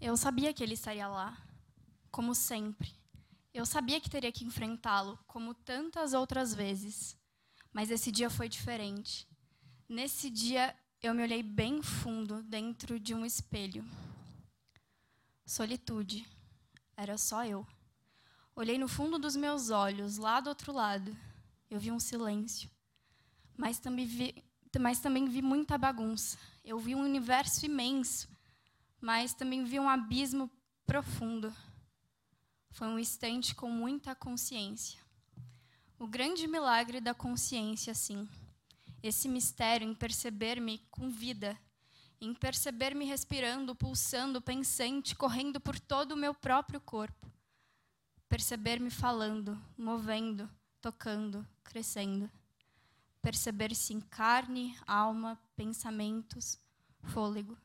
Eu sabia que ele estaria lá, como sempre. Eu sabia que teria que enfrentá-lo, como tantas outras vezes. Mas esse dia foi diferente. Nesse dia, eu me olhei bem fundo dentro de um espelho. Solitude. Era só eu. Olhei no fundo dos meus olhos, lá do outro lado. Eu vi um silêncio. Mas também vi, mas também vi muita bagunça. Eu vi um universo imenso mas também vi um abismo profundo. Foi um instante com muita consciência. O grande milagre da consciência, sim. Esse mistério em perceber-me com vida, em perceber-me respirando, pulsando, pensante, correndo por todo o meu próprio corpo. Perceber-me falando, movendo, tocando, crescendo. Perceber-se em carne, alma, pensamentos, fôlego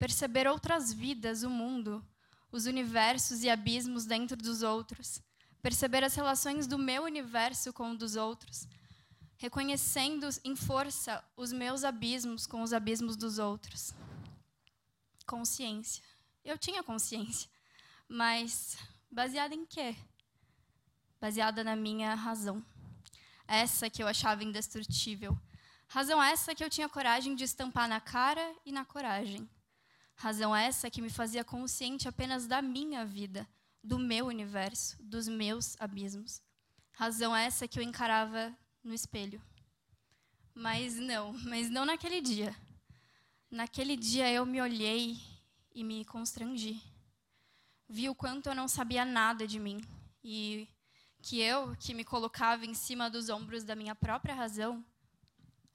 perceber outras vidas, o mundo, os universos e abismos dentro dos outros, perceber as relações do meu universo com o dos outros, reconhecendo em força os meus abismos com os abismos dos outros. Consciência. Eu tinha consciência, mas baseada em quê? Baseada na minha razão. Essa que eu achava indestrutível. Razão essa que eu tinha coragem de estampar na cara e na coragem. Razão essa que me fazia consciente apenas da minha vida, do meu universo, dos meus abismos. Razão essa que eu encarava no espelho. Mas não, mas não naquele dia. Naquele dia eu me olhei e me constrangi. Vi o quanto eu não sabia nada de mim e que eu, que me colocava em cima dos ombros da minha própria razão,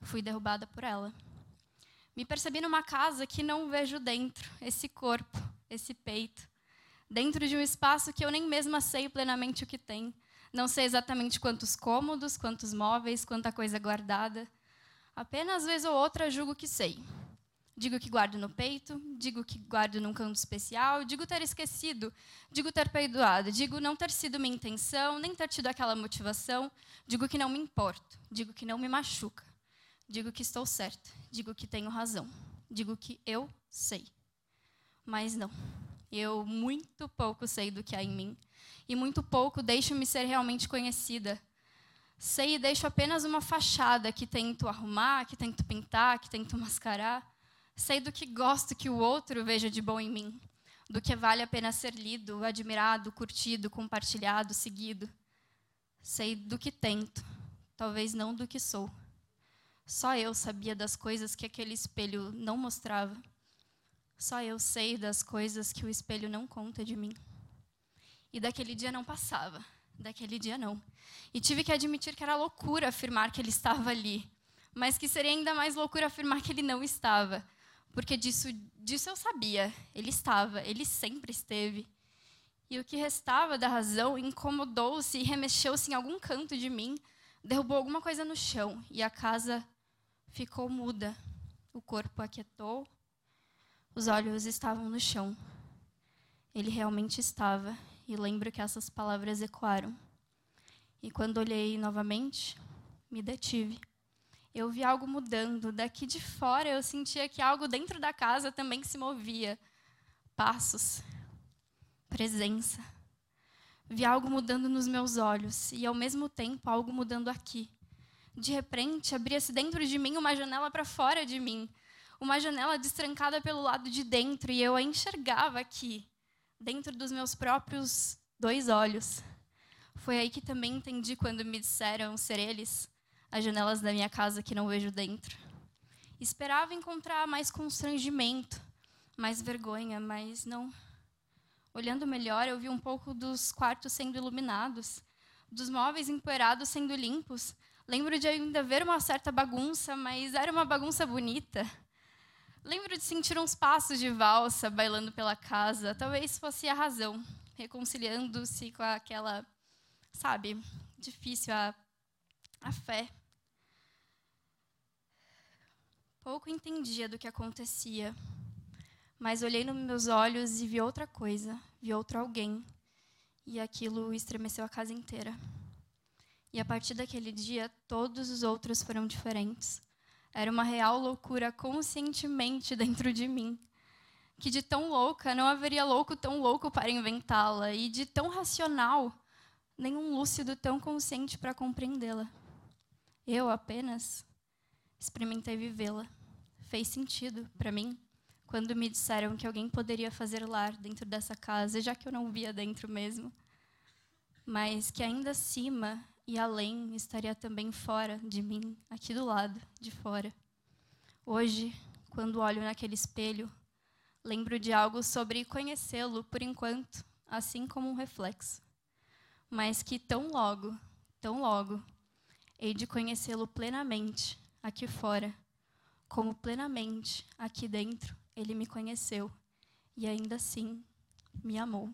fui derrubada por ela. Me percebi numa casa que não vejo dentro, esse corpo, esse peito. Dentro de um espaço que eu nem mesma sei plenamente o que tem. Não sei exatamente quantos cômodos, quantos móveis, quanta coisa guardada. Apenas vez ou outra julgo que sei. Digo que guardo no peito, digo que guardo num canto especial, digo ter esquecido, digo ter perdoado, digo não ter sido minha intenção, nem ter tido aquela motivação, digo que não me importo, digo que não me machuca. Digo que estou certa, digo que tenho razão, digo que eu sei. Mas não. Eu muito pouco sei do que há em mim e muito pouco deixo-me ser realmente conhecida. Sei e deixo apenas uma fachada que tento arrumar, que tento pintar, que tento mascarar. Sei do que gosto que o outro veja de bom em mim, do que vale a pena ser lido, admirado, curtido, compartilhado, seguido. Sei do que tento, talvez não do que sou. Só eu sabia das coisas que aquele espelho não mostrava. Só eu sei das coisas que o espelho não conta de mim. E daquele dia não passava. Daquele dia não. E tive que admitir que era loucura afirmar que ele estava ali. Mas que seria ainda mais loucura afirmar que ele não estava. Porque disso, disso eu sabia. Ele estava, ele sempre esteve. E o que restava da razão incomodou-se e remexeu-se em algum canto de mim, derrubou alguma coisa no chão e a casa ficou muda. O corpo aquietou, os olhos estavam no chão. Ele realmente estava, e lembro que essas palavras ecoaram. E quando olhei novamente, me detive. Eu vi algo mudando. Daqui de fora eu sentia que algo dentro da casa também se movia. Passos, presença. Vi algo mudando nos meus olhos e, ao mesmo tempo, algo mudando aqui de repente, abria-se dentro de mim uma janela para fora de mim. Uma janela destrancada pelo lado de dentro, e eu a enxergava aqui, dentro dos meus próprios dois olhos. Foi aí que também entendi quando me disseram ser eles as janelas da minha casa que não vejo dentro. Esperava encontrar mais constrangimento, mais vergonha, mas não. Olhando melhor, eu vi um pouco dos quartos sendo iluminados, dos móveis empoeirados sendo limpos, Lembro de ainda ver uma certa bagunça, mas era uma bagunça bonita. Lembro de sentir uns passos de valsa bailando pela casa. Talvez fosse a razão, reconciliando-se com aquela, sabe, difícil a, a fé. Pouco entendia do que acontecia, mas olhei nos meus olhos e vi outra coisa, vi outro alguém, e aquilo estremeceu a casa inteira. E a partir daquele dia, todos os outros foram diferentes. Era uma real loucura conscientemente dentro de mim. Que de tão louca não haveria louco tão louco para inventá-la, e de tão racional, nenhum lúcido tão consciente para compreendê-la. Eu apenas experimentei vivê-la. Fez sentido para mim quando me disseram que alguém poderia fazer lar dentro dessa casa, já que eu não via dentro mesmo. Mas que ainda acima e além estaria também fora de mim, aqui do lado, de fora. Hoje, quando olho naquele espelho, lembro de algo sobre conhecê-lo por enquanto, assim como um reflexo. Mas que tão logo, tão logo, hei de conhecê-lo plenamente aqui fora, como plenamente aqui dentro ele me conheceu e ainda assim me amou.